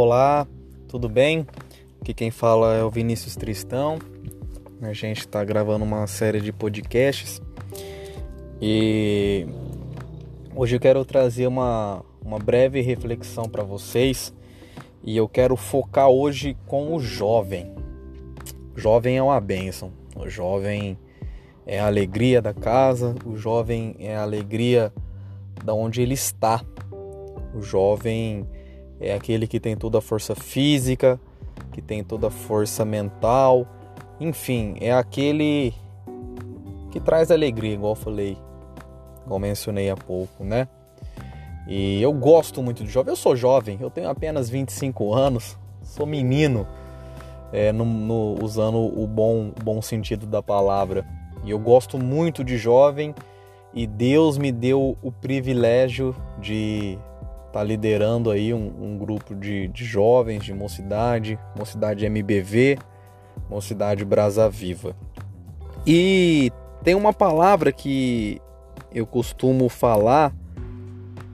Olá, tudo bem? Aqui quem fala é o Vinícius Tristão. A gente está gravando uma série de podcasts e hoje eu quero trazer uma, uma breve reflexão para vocês e eu quero focar hoje com o jovem. O jovem é uma bênção, o jovem é a alegria da casa, o jovem é a alegria da onde ele está. O jovem é aquele que tem toda a força física, que tem toda a força mental, enfim, é aquele que traz alegria, igual eu falei, igual mencionei há pouco, né? E eu gosto muito de jovem. Eu sou jovem, eu tenho apenas 25 anos, sou menino, é, no, no, usando o bom, bom sentido da palavra. E eu gosto muito de jovem e Deus me deu o privilégio de estar tá liderando aí um, um grupo de, de, jovens, de mocidade, mocidade MBV, mocidade Brasa Viva. E tem uma palavra que eu costumo falar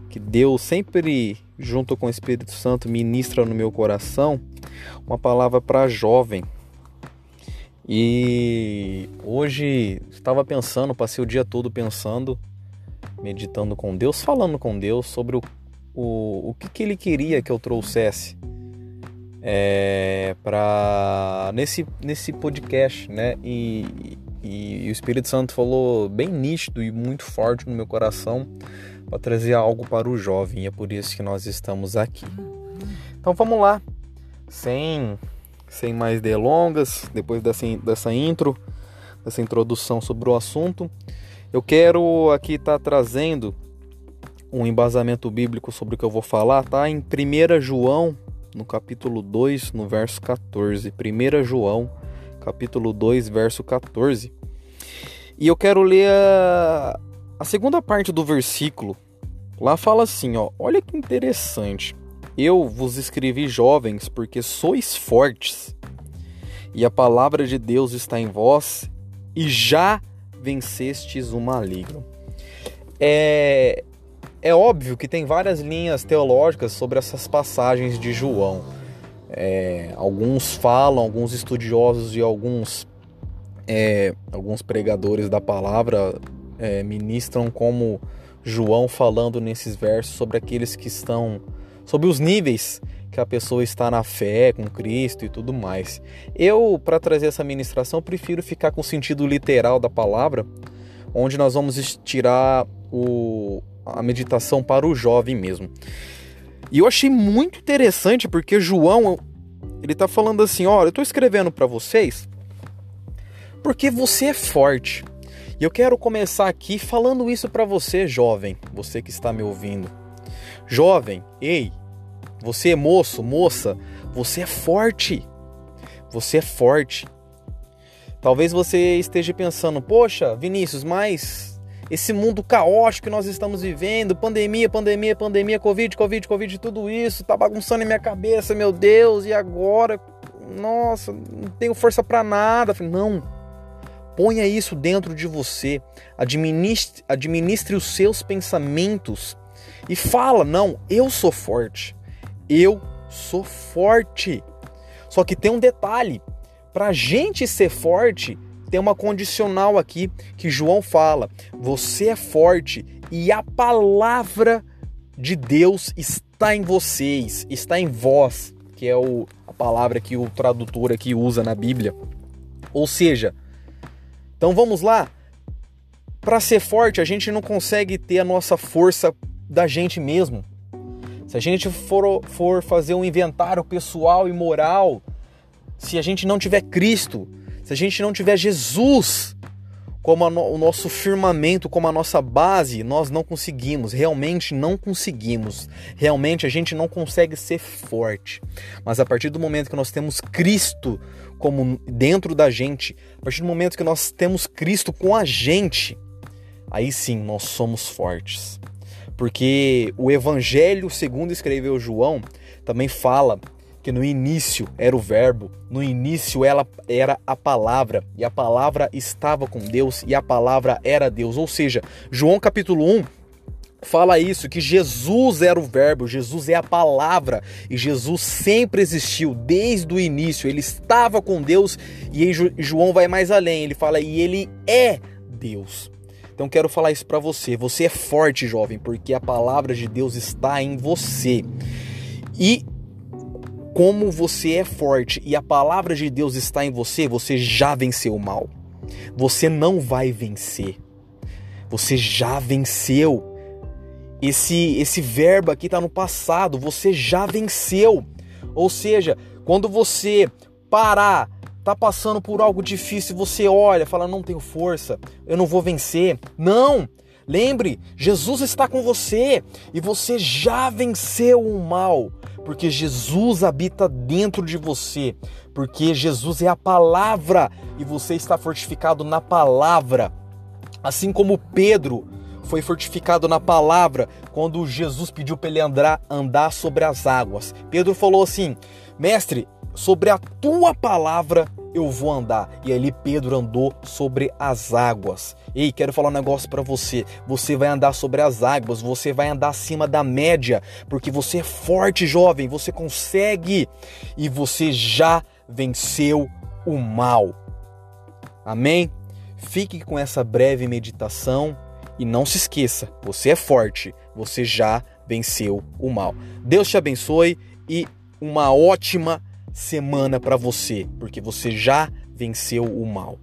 que Deus sempre junto com o Espírito Santo ministra no meu coração, uma palavra para jovem. E hoje estava pensando, passei o dia todo pensando, meditando com Deus, falando com Deus sobre o, o, o que, que Ele queria que eu trouxesse é, para nesse, nesse podcast, né? E, e, e o Espírito Santo falou bem nítido e muito forte no meu coração para trazer algo para o jovem, e é por isso que nós estamos aqui. Então vamos lá, sem sem mais delongas, depois dessa, dessa intro, dessa introdução sobre o assunto, eu quero aqui estar tá trazendo um embasamento bíblico sobre o que eu vou falar, tá? Em 1 João, no capítulo 2, no verso 14. 1 João, capítulo 2, verso 14. E eu quero ler a, a segunda parte do versículo. Lá fala assim, ó, olha que interessante. Eu vos escrevi jovens, porque sois fortes, e a palavra de Deus está em vós, e já vencestes o maligno. É, é óbvio que tem várias linhas teológicas sobre essas passagens de João. É, alguns falam, alguns estudiosos e alguns, é, alguns pregadores da palavra é, ministram como João falando nesses versos sobre aqueles que estão sobre os níveis que a pessoa está na fé com Cristo e tudo mais. Eu, para trazer essa ministração, prefiro ficar com o sentido literal da palavra, onde nós vamos tirar o, a meditação para o jovem mesmo. E eu achei muito interessante porque João, ele está falando assim, olha, eu estou escrevendo para vocês porque você é forte. E eu quero começar aqui falando isso para você, jovem, você que está me ouvindo. Jovem, ei, você é moço, moça, você é forte. Você é forte. Talvez você esteja pensando, poxa, Vinícius, mas esse mundo caótico que nós estamos vivendo, pandemia, pandemia, pandemia, Covid, Covid, Covid, tudo isso, tá bagunçando em minha cabeça, meu Deus, e agora? Nossa, não tenho força para nada. Não. Ponha isso dentro de você. Administre, administre os seus pensamentos e fala: não, eu sou forte. Eu sou forte. Só que tem um detalhe: para gente ser forte, tem uma condicional aqui que João fala: você é forte e a palavra de Deus está em vocês, está em vós, que é o, a palavra que o tradutor aqui usa na Bíblia. Ou seja, então vamos lá. Para ser forte, a gente não consegue ter a nossa força da gente mesmo. Se a gente for, for fazer um inventário pessoal e moral, se a gente não tiver Cristo, se a gente não tiver Jesus como no, o nosso firmamento, como a nossa base, nós não conseguimos, realmente não conseguimos. Realmente a gente não consegue ser forte. Mas a partir do momento que nós temos Cristo como dentro da gente, a partir do momento que nós temos Cristo com a gente, aí sim nós somos fortes porque o Evangelho, segundo escreveu João, também fala que no início era o Verbo, no início ela era a palavra, e a palavra estava com Deus, e a palavra era Deus. Ou seja, João capítulo 1 fala isso, que Jesus era o verbo, Jesus é a palavra, e Jesus sempre existiu desde o início, ele estava com Deus, e João vai mais além, ele fala, e ele é Deus. Então quero falar isso para você, você é forte, jovem, porque a palavra de Deus está em você. E como você é forte e a palavra de Deus está em você, você já venceu o mal. Você não vai vencer. Você já venceu. Esse esse verbo aqui está no passado, você já venceu. Ou seja, quando você parar, tá passando por algo difícil, você olha, fala: "Não tenho força, eu não vou vencer". Não! Lembre, Jesus está com você e você já venceu o mal, porque Jesus habita dentro de você, porque Jesus é a palavra e você está fortificado na palavra. Assim como Pedro foi fortificado na palavra quando Jesus pediu para ele andar, andar sobre as águas. Pedro falou assim: Mestre, sobre a tua palavra eu vou andar. E ali Pedro andou sobre as águas. Ei, quero falar um negócio para você. Você vai andar sobre as águas, você vai andar acima da média, porque você é forte, jovem, você consegue e você já venceu o mal. Amém? Fique com essa breve meditação e não se esqueça, você é forte, você já venceu o mal. Deus te abençoe e uma ótima semana para você, porque você já venceu o mal.